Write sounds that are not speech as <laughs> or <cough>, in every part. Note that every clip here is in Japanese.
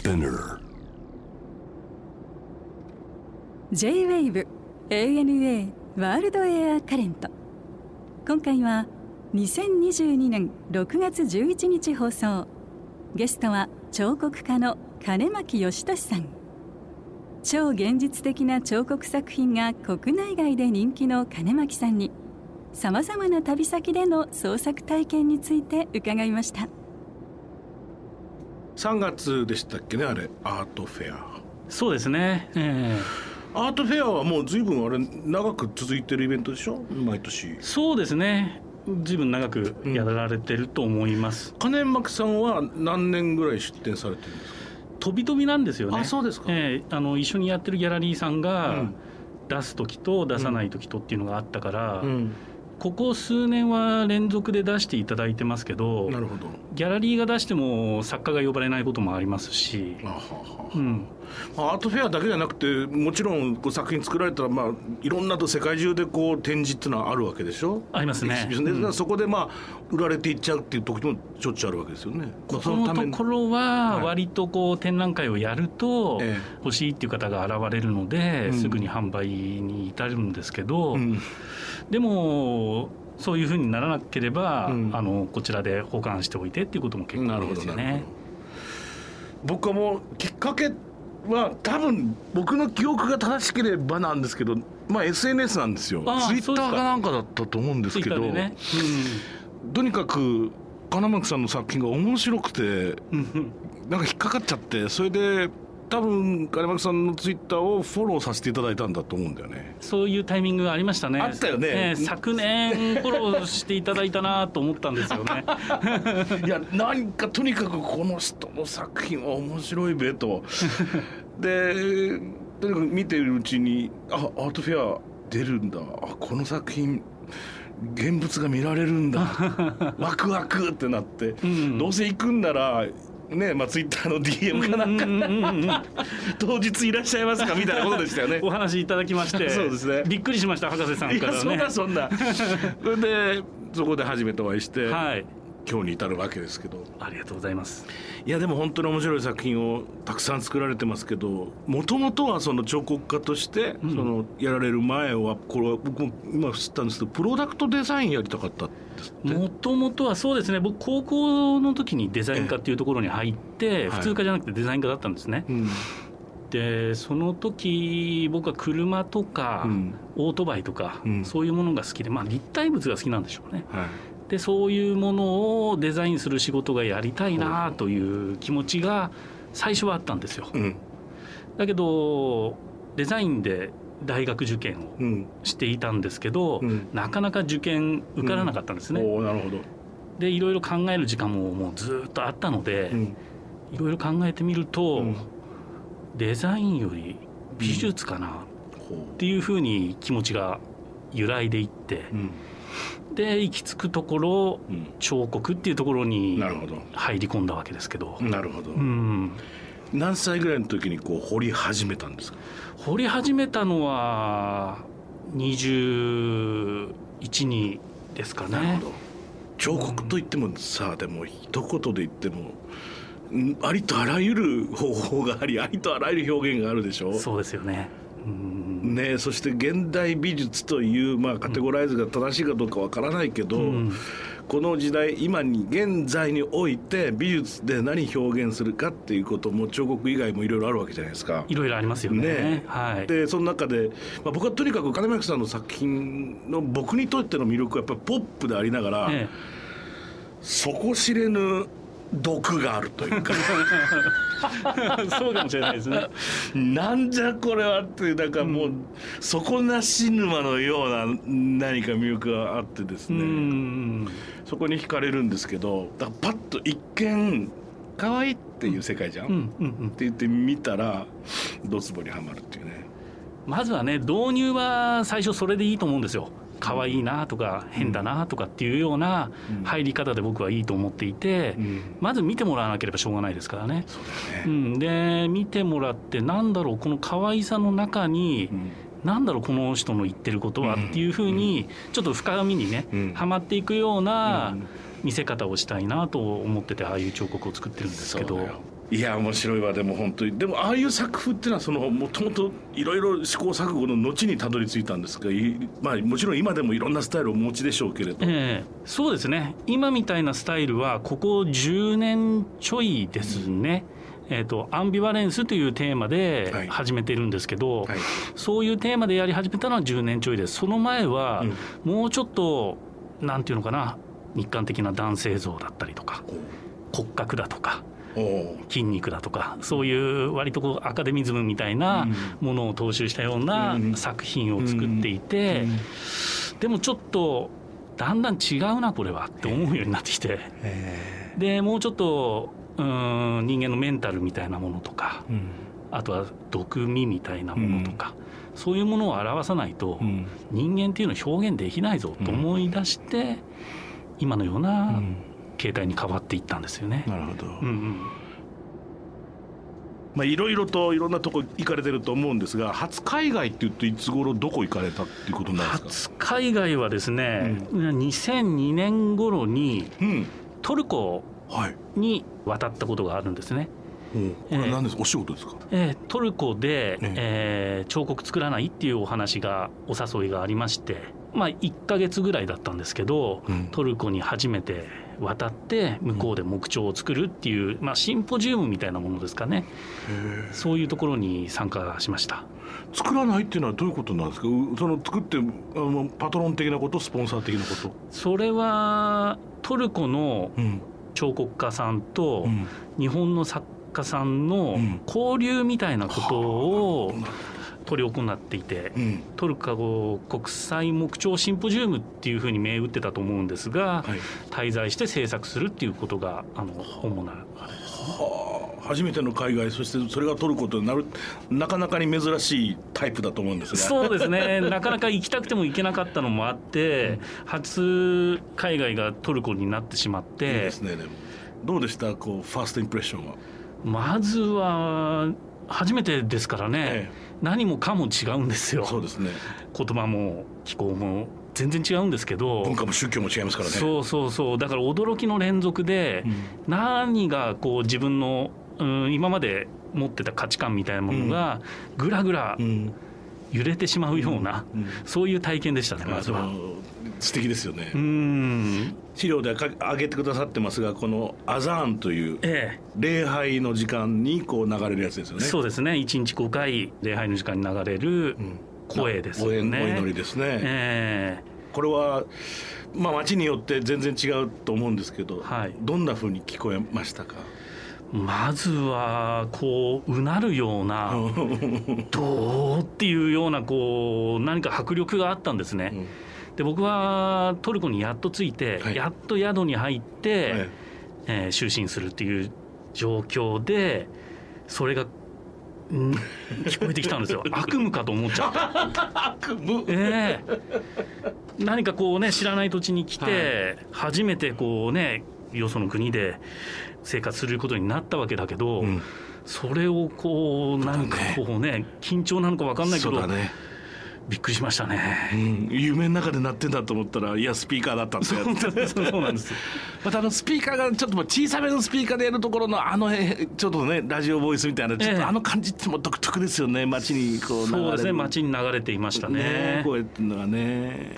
Spinner. J-WAVE ANA ワールドエアカレント今回は2022年6月11日放送。ゲストは彫刻家の金巻義俊さん。超現実的な彫刻作品が国内外で人気の金巻さんにさまざまな旅先での創作体験について伺いました。3月でしたっけねあれ。アートフェア。そうですね、えアートフェアはもう随分あれ長く続いてるイベントでしょ？毎年。ーそうですね。随分長くやられてると思います、金巻さんは何年ぐらい出展されてるんですか？飛び飛びなんですよね。あそうですか。えーあの一緒にやってるギャラリーさんが、うん。出す時と出さない時とっていうのがあったから、うんここ数年は連続で出していただいてますけどなるほど。ギャラリーが出しても作家が呼ばれないこともありますし、あははうん、アートフェアだけじゃなくてもちろんこう作品作られたら、まあ、いろんなと世界中でこう展示っていうのはあるわけでしょ？ありますね。うん。そこでまあ売られていっちゃうっていう時もしょっちゅうあるわけですよね。ここのところははい。割とこう展覧会をやるとえ。欲しいっていう方が現れるので、うん。すぐに販売に至るんですけど、うんでもそういうふうにならなければ、うん。あのこちらで保管しておいてっていうことも結構ですよね。僕はもうきっかけは多分僕の記憶が正しければなんですけど、まあ、SNS なんですよ。ツイッターかなんかだったと思うんですけど。とにかく金巻さんの作品が面白くてなんか引っかかっちゃってそれで多分金巻さんのツイッターをフォローさせていただいたんだと思うんだよね。そういうタイミングがありましたね。あったよねええ昨年フォローしていただいたなと思ったんですよね。<laughs> いや何かとにかくこの人の作品は面白いべとでとにかく見てるうちにあアートフェア出るんだあこの作品現物が見られるんだワクワクってなって、んどうせ行くんならねまあ、ツイッターの DM かなんか、当日いらっしゃいますかみたいなことでしたよね。<laughs> お話いただきまして。そうですね。びっくりしました博士さんいやそんからねなそんな。それでそこで初めてお会いして、はい。今日に至るわけですけど。ありがとうございます。いやでも本当に面白い作品をたくさん作られてますけどもともとはその彫刻家として、ん。そのやられる前はこれは僕も今知ったんですけどプロダクトデザインやりたかったんですもともとはそうですね。僕高校の時にデザイン科っていうところに入って、え普通科じゃなくてデザイン科だったんですね、うん。でその時僕は車とか、うん。オートバイとか、うん。そういうものが好きでまあ立体物が好きなんでしょうね。はい。でそういうものをデザインする仕事がやりたいなという気持ちが最初はあったんですよ。うん。だけどデザインで大学受験をうん。していたんですけど、うん。なかなか受験受からなかったんですね、おおなるほど、でいろいろ考える時間ももうずっとあったので、うん。いろいろ考えてみると、うん。デザインより美術かなほっていうふうに気持ちが揺らいでいってう、うん。で行き着くところうん。彫刻っていうところに入り込んだわけですけど、なるほど、うん、何歳ぐらいの時にこう掘り始めたんですか？掘り始めたのは212ですかね。なるほど。彫刻といってもさでも一言で言ってもんありとあらゆる方法がありありとあらゆる表現があるでしょ？そうですよね。うん。ね、そして現代美術という、まあ、カテゴライズが正しいかどうかわからないけど、うんこの時代今に現在において美術で何表現するかっていうことも彫刻以外もいろいろあるわけじゃないですか。いろいろありますよね。ね。はい。でその中で、まあ、僕はとにかく金巻さんの作品の僕にとっての魅力はやっぱりポップでありながら、え。底知れぬ毒があるというか。え <laughs> そうかもしれないですね。なんじゃこれはっていうなんかもう、底なし沼のような何か魅力があってですうね、んそこに惹かれるんですけどだからパッと一見可愛いっていう世界じゃん、うんっうんうん。て言って見たらドツボにはまるっていうね。まずはね導入は最初それでいいと思うんですよ可愛いなとか変だなとかっていうようなうん。入り方で僕はいいと思っていて、うん。まず見てもらわなければしょうがないですからね。そうん、で見てもらってなんだろうこの可愛さの中に、うん。なんだろうこの人の言ってることはうんっていうふうにちょっと深みにね、うん。はまっていくようなうん。見せ方をしたいなと思っててああいう彫刻を作ってるんですけどいや面白いわでも本当に。でもああいう作風っていうのはそのもともといろいろ試行錯誤の後にたどり着いたんですがいまあもちろん今でもいろんなスタイルをお持ちでしょうけれど、ええそうですね。今みたいなスタイルはここ10年ちょいですね、えー、とアンビバレンスというテーマではい。始めてるんですけど、はい。そういうテーマでやり始めたのは10年ちょいです。その前はもうちょっとなんていうのかな。日韓的な男性像だったりとか骨格だとか筋肉だとかそういう割とこうアカデミズムみたいなものを踏襲したようなうん。作品を作っていてでもちょっとだんだん違うなこれはって思うようになってきて。でもうちょっとうーん人間のメンタルみたいなものとかあとは毒味みたいなものとかそういうものを表さないと人間っていうのを表現できないぞと思い出して今のような形態に変わっていったんですよね。なるほど、うんうん。まあいろいろといろんなとこ行かれてると思うんですが初海外って言うといつ頃どこ行かれたっていうことになるんですか？初海外はですね、2002年頃にうん。トルコはいに渡ったことがあるんですね。おこれは何ですか、お仕事ですか？えートルコで、ええ。ー彫刻作らないっていうお話がお誘いがありまして、まあ、1ヶ月ぐらいだったんですけど、うん。トルコに初めて渡って向こうで木彫を作るっていう、まあ、シンポジウムみたいなものですかね。そういうところに参加しました。作らないっていうのはどういうことなんですか？うその作ってあのパトロン的なこと？スポンサー的なこと？それはトルコのうん。彫刻家さんとうん。日本の作家さんのうん。交流みたいなことを執り行っていてうん。トルコ国際木彫シンポジウムっていうふうに銘打ってたと思うんですが、はい。滞在して制作するっていうことがあの主な。はあ。初めての海外そしてそれがトルコとなるなかなかに珍しいタイプだと思うんですがそうですね。<laughs> なかなか行きたくても行けなかったのもあって、初海外がトルコになってしまっいいてですねでも。どうでした？こうファーストインプレッションは、まずは初めてですからね、え何もかも違うんですよ。えそうですね。言葉も気候も全然違うんですけど。文化も宗教も違いますからね。そうそうそう。だから驚きの連続で、何がこう自分の、うん、今まで持ってた価値観みたいなものがぐらぐらうん。揺れてしまうような、うん。そういう体験でしたねまあずは。の素敵ですよね、うん。資料で挙げてくださってますがこのアザーンというえ礼拝の時間にこう流れるやつですよえ、ね。そうですね。1日5回礼拝の時間に流れるうん。声ですよね。お祈りですね、えこれはまあ町によって全然違うと思うんですけど、はい。どんな風に聞こえましたか？えまずはこううなるようなどうっていうようなこう何か迫力があったんですね。うんで僕はトルコにやっと着いて、はい。やっと宿に入って、はい。えー就寝するっていう状況でそれが、うん？<laughs> 聞こえてきたんですよ。<laughs> 悪夢かと思っちゃった。悪夢。ええ何かこうね知らない土地に来て、初めてこうねよその国で生活することになったわけだけど、うん。それをこうなんかこうね緊張なのか分かんないけど、そうだね、びっくりしましたね。うん、夢の中で鳴ってんだと思ったらいやスピーカーだったんですよ。そうなんです。<laughs> またあのスピーカーがちょっとまあ小さめのスピーカーでやるところのあのえちょっとねラジオボイスみたいなちょっええ。とあの感じっても独特ですよね。街にこう流れる。そうですね。街に流れていましたね。声っていうのがね。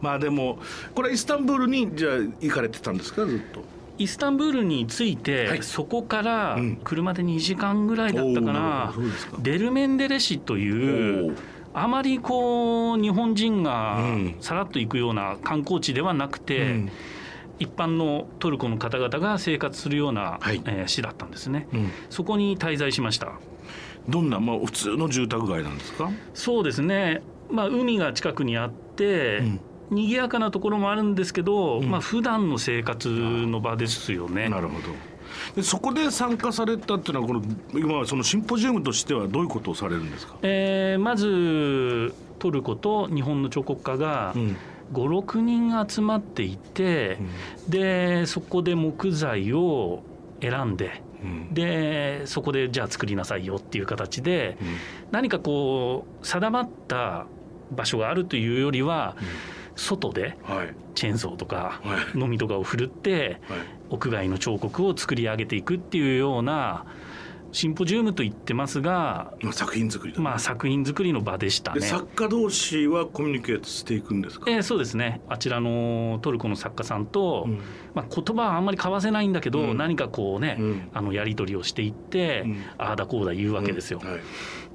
まあでもこれイスタンブールにじゃあ行かれてたんですか？ずっと。イスタンブールに着いて、はい。そこからうん。車で2時間ぐらいだったかな。うですか？デルメンデレ市というあまりこう日本人がうん。さらっと行くような観光地ではなくて、うん。一般のトルコの方々が生活するような、はい。えー市だったんですね、うん。そこに滞在しました。どんなまあ普通の住宅街なんですか？そうですね。まあ海が近くにあって、うん。賑やかなところもあるんですけど、ん。まあ普段の生活の場ですよね。なるほどでそこで参加されたっていうのはこの今そのシンポジウムとしてはどういうことをされるんですか、えーまずトルコと日本の彫刻家がうん。56人集まっていて、でそこで木材を選んでうん。でそこでじゃあ作りなさいよっていう形でうん。何かこう定まった場所があるというよりは外ではい。チェーンソーとかはい。のみとかを振るってはい。屋外の彫刻を作り上げていくっていうようなシンポジウムと言ってますが、まあ作品作りだね。まあ、作品作りの場でしたね。で作家同士はコミュニケートしていくんですか、えーそうですね。あちらのトルコの作家さんと、うん。まあ、言葉はあんまり交わせないんだけど、うん。何かこうね、うん。あのやり取りをしていって、うん。ああだこうだ言うわけですよ。うん。はい。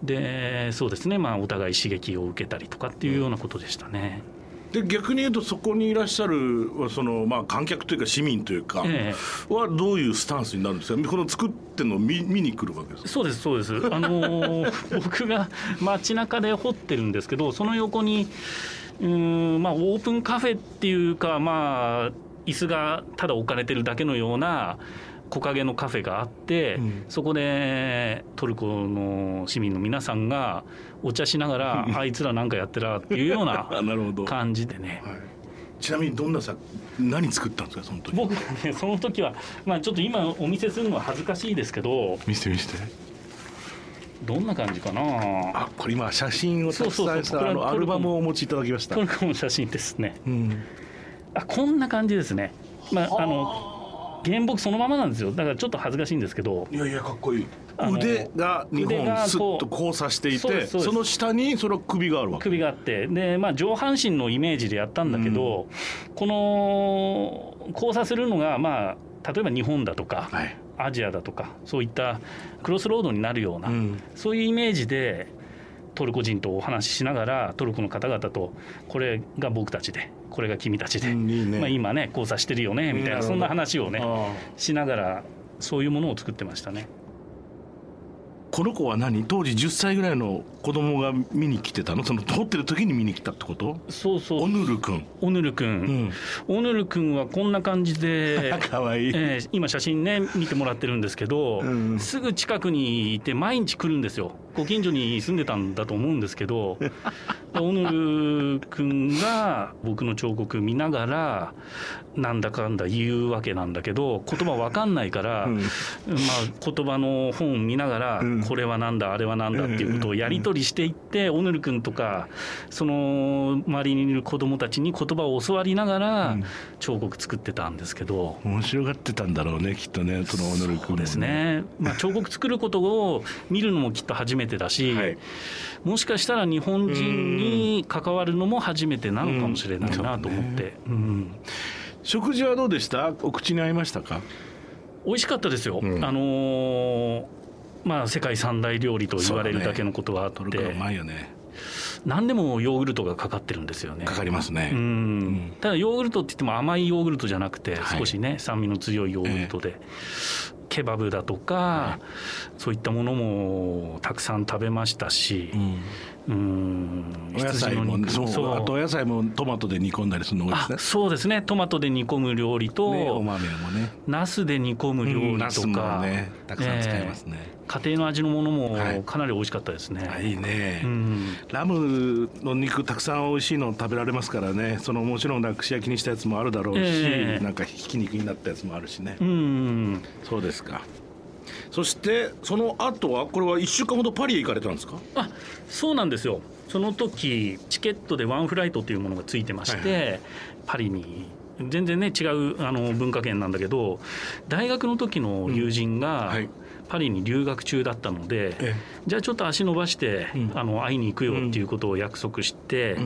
でそうですね、まあ、お互い刺激を受けたりとかっていうようなことでしたね。で逆に言うとそこにいらっしゃるその、まあ、観客というか市民というか、えはどういうスタンスになるんですか？この作ってるのを見見に来るわけですか？そうですそうです。あのー <laughs> 僕が街中で掘ってるんですけどその横にうーんまあオープンカフェっていうかまあ椅子がただ置かれてるだけのような木陰のカフェがあって、うん。そこでトルコの市民の皆さんがお茶しながら <laughs> あいつらなんかやってらっていうような <laughs> あなるほど、はい、感じでね。ちなみにどんな作何作ったんですかその時。僕はねその時はまあちょっと今お見せするのは恥ずかしいですけど見せて見せて。どんな感じかな。あこれ今写真をたくさんしたあのアルバムをお持ちいただきました。トルコの写真ですね。うん。あこんな感じですね。まあ。あの原木そのままなんですよ。だからちょっと恥ずかしいんですけど。いやいやかっこいい。腕が2腕が本スッことう交差していてその下にそ首があるわけ。首があって。で、まあ、上半身のイメージでやったんだけど、この交差するのが、まあ、例えば日本だとか、はい、アジアだとかそういったクロスロードになるような、うん。そういうイメージでトルコ人とお話ししながらトルコの方々とこれが僕たちでこれが君たちで、うんいいね。まあ、今ね交差してるよねみたいなそんな話をねあしながらそういうものを作ってましたね。あこの子は何？当時10歳ぐらいの子供が見に来てたの？その撮ってる時に見に来たってこと？そうそう。オヌル君オヌル君、うん。オヌル君はこんな感じで <laughs> かわいい、えー今写真ね見てもらってるんですけど、うん。すぐ近くにいて毎日来るんですよご近所に住んでたんだと思うんですけどで <laughs> オヌル君が僕の彫刻見ながらなんだかんだ言うわけなんだけど言葉わかんないから、うん。まあ、言葉の本見ながら、うん。これはなんだあれはなんだっていうことをやり取りしていって、オヌル君とかその周りにいる子供たちに言葉を教わりながらうん。彫刻作ってたんですけど。面白がってたんだろうねきっとねそのオヌル君もそうですね、まあ、彫刻作ることを見るのもきっと初めてだし、はい。もしかしたら日本人に関わるのも初めてなのかもしれないなと思って、うん。食事はどうでした？お口に合いましたか？美味しかったですよ、うん。あのーまあ、世界三大料理と言われるだけのことはあって、トルコはうまいよね。何でもヨーグルトがかかってるんですよね。かかりますね、うん。ただヨーグルトって言っても甘いヨーグルトじゃなくてはい。少しね酸味の強いヨーグルトで、ケバブだとか、そういったものもたくさん食べましたしう、ん。うん。お野菜もそうあとお野菜もトマトで煮込んだりするの多いですあねそうですね。トマトで煮込む料理と、ねお豆もね。ナスで煮込む料うん理とナスもか、ねたくさん使いますね、ええ。家庭の味のものもはい。かなり美味しかったですね。あいいね、うん。ラムの肉たくさん美味しいの食べられますからね。そのもちろん串焼きにしたやつもあるだろうし、ええ。なんかひき肉になったやつもあるしね、うん。そうですかそしてその後はこれは1週間ほどパリへ行かれたんですか？あそうなんですよ。その時チケットでワンフライトというものがついてまして、はいパリに。全然ね違うあの文化圏なんだけど大学の時の友人がはい。パリに留学中だったので、えじゃあちょっと足伸ばして、うん。あの会いに行くよっていうことを約束して、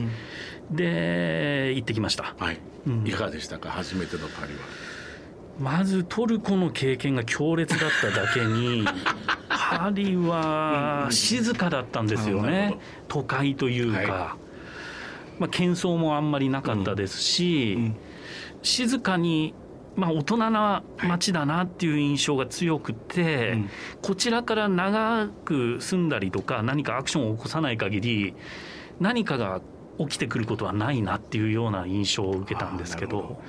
で行ってきました。はい、うん。いかがでしたか？初めてのパリはまずトルコの経験が強烈だっただけに <laughs> パリは静かだったんですよね。都会というか、はまあ、喧騒もあんまりなかったですし、うん静かに、まあ、大人な街だなっていう印象が強くて、うん。こちらから長く住んだりとか何かアクションを起こさない限り何かが起きてくることはないなっていうような印象を受けたんですけど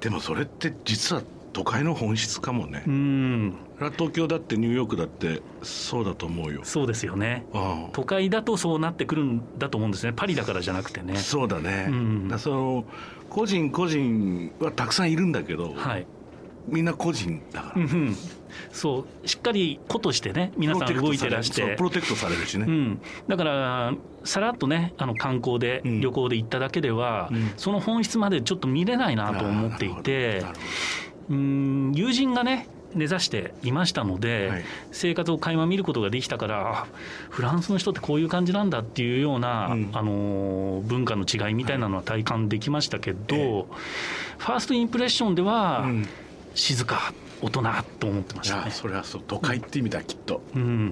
でもそれって実は都会の本質かもね、うん。東京だってニューヨークだってそうだと思うよ。そうですよね。あ都会だとそうなってくるんだと思うんですね。パリだからじゃなくてね。あそうだね、うん。だその個人個人はたくさんいるんだけど、はいみんな個人だから、うんそうしっかり個としてね皆さん動いてらして。プロテクトされるしね、うん、だからさらっとねあの観光で、うん。旅行で行っただけでは、うん。その本質までちょっと見れないなと思っていてうん友人がね根ざしていましたので、はい。生活を垣間見ることができたからあフランスの人ってこういう感じなんだっていうような、うん。あの文化の違いみたいなのは体感できましたけど、ええ。ファーストインプレッションでは、どうん静か大人と思ってましたね。それはそう都会って意味だきっと、ううん。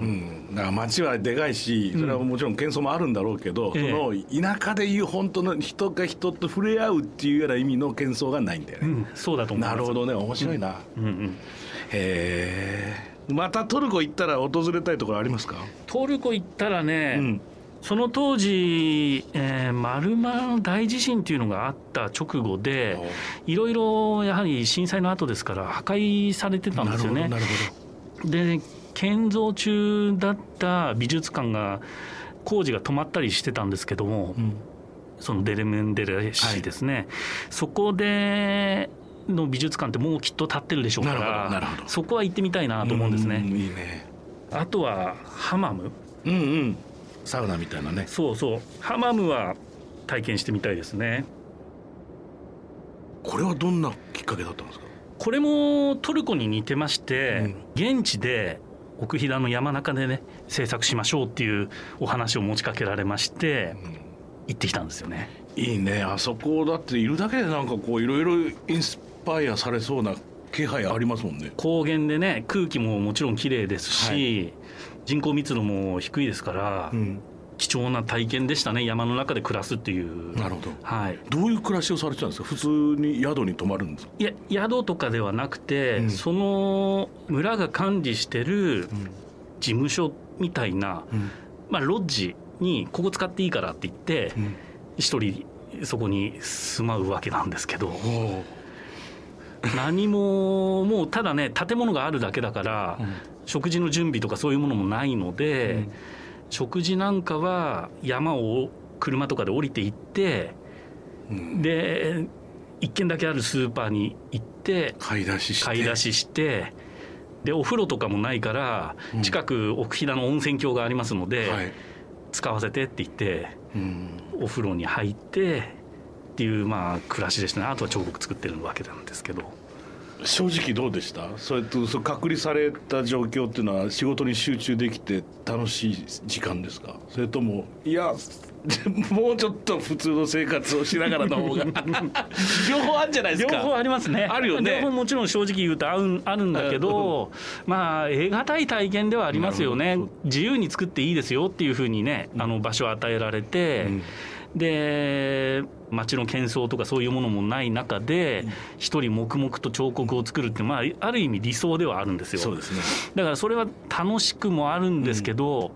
ん、だから街はでかいしそれはもちろん喧騒もあるんだろうけど、ええ。その田舎でいう本当の人が人と触れ合うっていうような意味の喧騒がないんだよね、うん、そうだと思います。なるほどね面白いな、うんうん。へえ。またトルコ行ったら訪れたいところありますか、トルコ行ったらね、うんその当時、えー、マルマ大地震っていうのがあった直後で、いろいろやはり震災の後ですから、破壊されてたんですよね。なるほで、建造中だった美術館が、工事が止まったりしてたんですけども、ど、うん。そのデレメンデレ市ですね、そこでの美術館ってもうきっと建ってるでしょうからそこは行ってみたいなと思うんですね。いいね。あとはハマム。うんうんサウナみたいなね。そうそう。ハマムは体験してみたいですね。これはどんなきっかけだったんですか？これもトルコに似てまして、現地で奥飛騨の山中でね制作しましょうっていうお話を持ちかけられまして行ってきたんですよね。いいね。あそこだっているだけでなんかこういろいろインスパイアされそうな気配ありますもんね。高原でね空気ももちろん綺麗ですし、人口密度も低いですから、うん。貴重な体験でしたね山の中で暮らすっていう。なるほど。はい。どういう暮らしをされてたんですか？普通に宿に泊まるんですか？いや宿とかではなくて、うん。その村が管理してる事務所みたいな、うん。まあ、ロッジにここ使っていいからって言ってうん。一人そこに住まうわけなんですけど何ももうただね建物があるだけだから、食事の準備とかそういうものもないので、うん。食事なんかは山を車とかで降りていってうん。で一軒だけあるスーパーに行って買い出しして。買い出ししてでお風呂とかもないからうん。近く奥飛騨の温泉郷がありますので、はい。使わせてって言ってうん。お風呂に入ってっていうまあ暮らしでしたね。あとは彫刻作ってるわけなんですけど。正直どうでした？それとそう隔離された状況っていうのは仕事に集中できて楽しい時間ですか？それともいや <laughs> もうちょっと普通の生活をしながらの方が。<laughs> 両方あるんじゃないです両か方ありますね。あるよね。両方もちろん正直言うとあるあるんだけどまあ得難い体験ではありますよね。自由に作っていいですよっていうふうにねあの場所を与えられて、うんで街の喧騒とかそういうものもない中で一人黙々と彫刻を作るって、まあ、ある意味理想ではあるんですよ。そうですね。だからそれは楽しくもあるんですけど、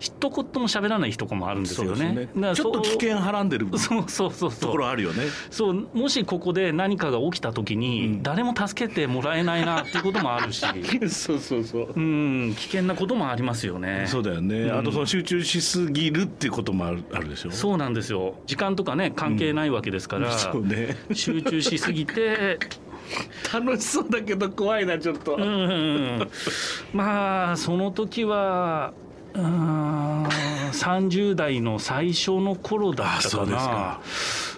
一言も喋らない日とかもあるんですよね。だからちょっと危険はらんでる。とそうそうそうそう。ころあるよね。そうもしここで何かが起きた時に、うん。誰も助けてもらえないなっていうこともあるし。<laughs> そうそうそう。うん危険なこともありますよね。そうだよね、うん。あとその集中しすぎるっていうこともあるあるでしょ？そうなんですよ。時間とかね関係ないわけですから、そうね。集中しすぎて。<laughs> 楽しそうだけど怖いなちょっと、うん。まあその時はうーん30代の最初の頃だったかな。ですか。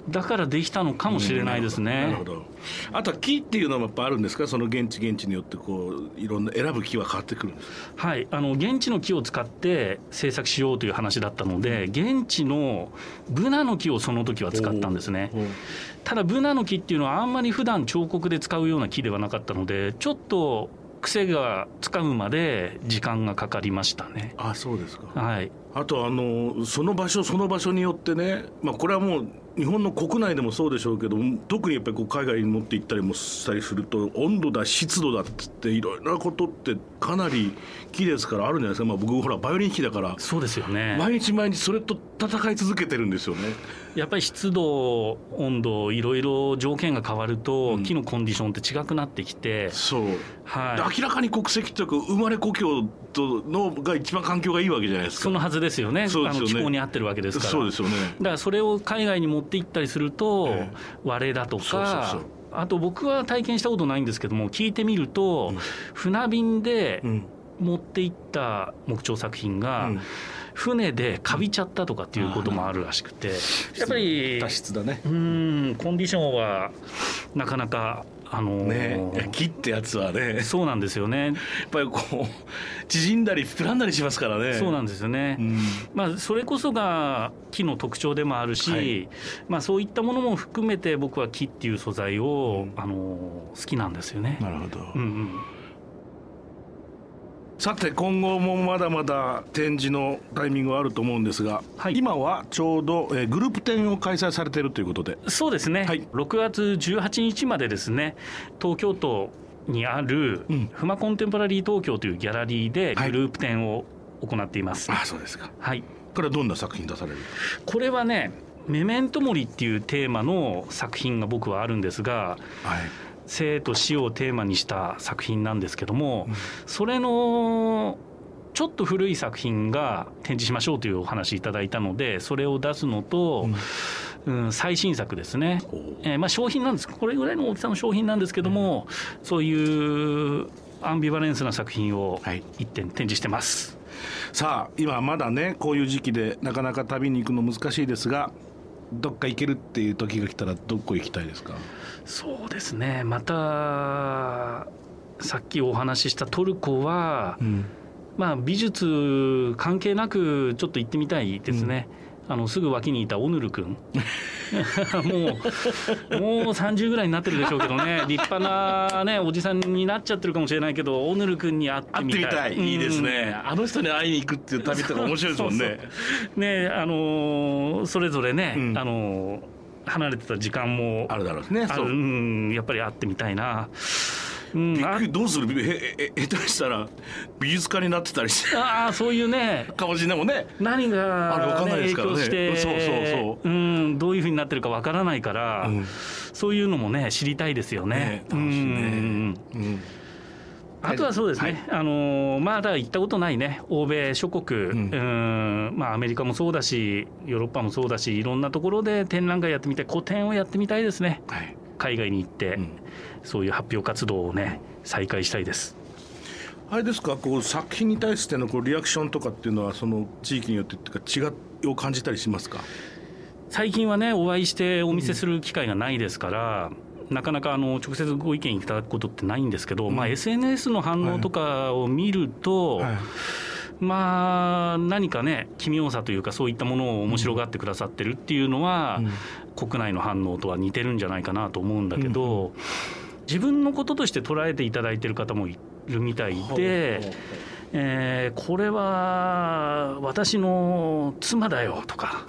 だからできたのかもしれないですね、なるほど。あとは木っていうのもやっぱあるんですか？その現地現地によってこういろんな選ぶ木は変わってくるんですか？はい、あの現地の木を使って制作しようという話だったので、現地のブナの木をその時は使ったんですね。ただ、ブナの木っていうのは、あんまり普段彫刻で使うような木ではなかったので、ちょっと癖がつかむまで時間がかかりましたね。あそうですかはい、あとあのその場所その場所によってね、まあ、これはもう日本の国内でもそうでしょうけど特にやっぱりこう海外に持って行ったりもしたりすると温度だ湿度だっつっていろいろなことってかなり木ですからあるんじゃないですか、まあ、僕ほらバイオリン弾きだからそうですよね。毎日毎日それと戦い続けてるんですよね。やっぱり湿度、温度、いろいろ条件が変わると、うん木のコンディションって違くなってきて、そうはい、明らかに国籍というか生まれ故郷とのが一番環境がいいわけじゃないですか。そのはずですよね、ねあの気候に合ってるわけですから。そうですよね。だからそれを海外に持って行ったりすると、え割れだとかそうそうそう。あと僕は体験したことないんですけども聞いてみると、うん、船便で持っていった木彫作品が、うん。船でかびちゃったとかっていうこともあるらしくて、やっぱり脱出だね。うんコンディションはなかなかあのー、ね木ってやつはね。そうなんですよね。やっぱりこう縮んだり膨らんだりしますからね。そうなんですよね、うん、まあそれこそが木の特徴でもあるし、はい、まあそういったものも含めて僕は木っていう素材を、うん、あのー、好きなんですよね。なるほど、うんうんさて今後もまだまだ展示のタイミングはあると思うんですが、はい、今はちょうど、えグループ展を開催されているということで。そうですね、はい、6月18日までですね東京都にある、うん、フマコンテンポラリー東京というギャラリーでグループ展を行っています、はい、あそうですか。はい。これはどんな作品出される？これはねメメントモリっていうテーマの作品が僕はあるんですが、はい生と死をテーマにした作品なんですけども、うん、それのちょっと古い作品が展示しましょうというお話いただいたのでそれを出すのと、うん、うん、最新作ですね、えー、まあ商品なんです。これぐらいの大きさの商品なんですけども、うん、そういうアンビバレンスな作品を一点展示してます。はいさあ今まだねこういう時期でなかなか旅に行くの難しいですがどっか行けるっていう時が来たらどこ行きたいですか？そうですね。またさっきお話ししたトルコは、うん、まあ美術関係なくちょっと行ってみたいですね。うん。あのすぐ脇にいたオヌル君。<laughs> もうもう30ぐらいになってるでしょうけどね。立派な、ね、おじさんになっちゃってるかもしれないけどオヌル君に会ってみたい。たい、いいですね、あの人に会いに行くっていう旅とか面白いですもんね。ねあのー、それぞれね、うん、あのー、離れてた時間もあるだろうね。ある。う。んやっぱり会ってみたいな。うん、びっくりどうする？下手したら美術家になってたりして。ああそういうね。かもしれないもんね。何が、ね、あれ分かんないですからね。そうそうそう、うん、どういうふうになってるか分からないから、うん、そういうのもね知りたいですよね。ね楽しいね、うんあとはそうですね、はい、あのまだ行ったことないね、欧米諸国、うん、うん。まあ、アメリカもそうだし、ヨーロッパもそうだし、いろんなところで展覧会やってみたい、個展をやってみたいですね、はい、海外に行って、うん、そういう発表活動をね再開したいです。あれですか？こう作品に対してのこうリアクションとかっていうのはその地域によってっていうか違いを感じたりしますか？最近はねお会いしてお見せする機会がないですから、うん、なかなかあの直接ご意見いただくことってないんですけど、うん、まあ、SNS の反応とかを見ると、はい。はい。まあ、何かね奇妙さというかそういったものを面白がってくださってるっていうのは、うん、国内の反応とは似てるんじゃないかなと思うんだけど、うん、自分のこととして捉えていただいてる方もいるみたいで。えー、これは私の妻だよとか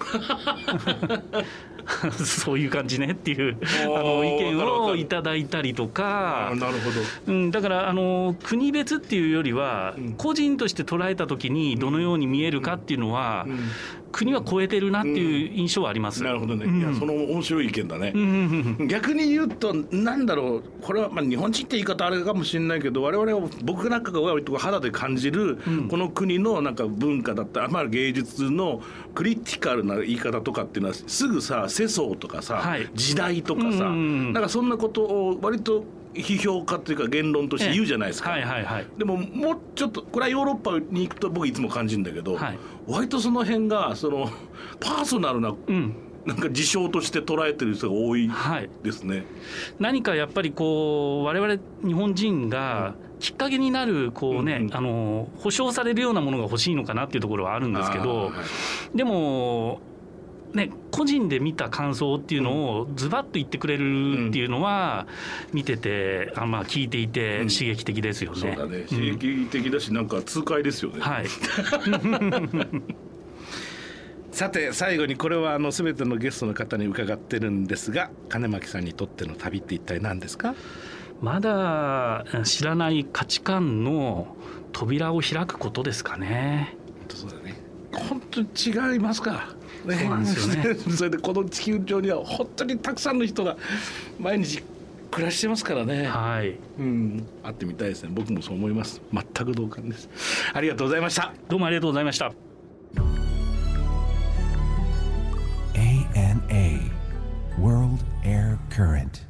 <laughs> <laughs> そういう感じねっていうあの意見をいただいたりとか。なるほど、うん、だからあの国別っていうよりは、個人として捉えた時にどのように見えるかっていうのは、国は超えてるなっていう印象はあります、なるほどね、いやその面白い意見だね、逆に言うとなんだろう。これはまあ日本人って言い方あれかもしれないけど我々は僕なんかが割と肌で感じる、この国のなんか文化だったり、まあ、芸術のクリティカルな言い方とかっていうのはすぐさ世相とかさ、はい、時代とかさ、なんかそんなことを割と批評家というか言論として言うじゃないですか、はいはいはい、でももうちょっとこれはヨーロッパに行くと僕いつも感じるんだけど、はい、割とその辺がそのパーソナルな、うん。なんか事象として捉えてる人が多いですね、はい、何かやっぱりこう我々日本人がきっかけになるこうね、うんうん、あの保証されるようなものが欲しいのかなっていうところはあるんですけど、はい、でもね、個人で見た感想っていうのをズバッと言ってくれるっていうのは、見ててあまあ聞いていて刺激的ですよね、うん、そうだね。刺激的だし、なんか痛快ですよね。はい。<laughs> さて最後にこれはあの全てのゲストの方に伺ってるんですが金巻さんにとっての旅って一体何ですか？まだ知らない価値観の扉を開くことですかね。そうだね。本当に違いますか？ね、そうなんですよね。<laughs> それでこの地球上には本当にたくさんの人が毎日暮らしてますからね。はい。うん。会ってみたいですね。僕もそう思います。全く同感です。ありがとうございました。どうもありがとうございました。ANA World Air Current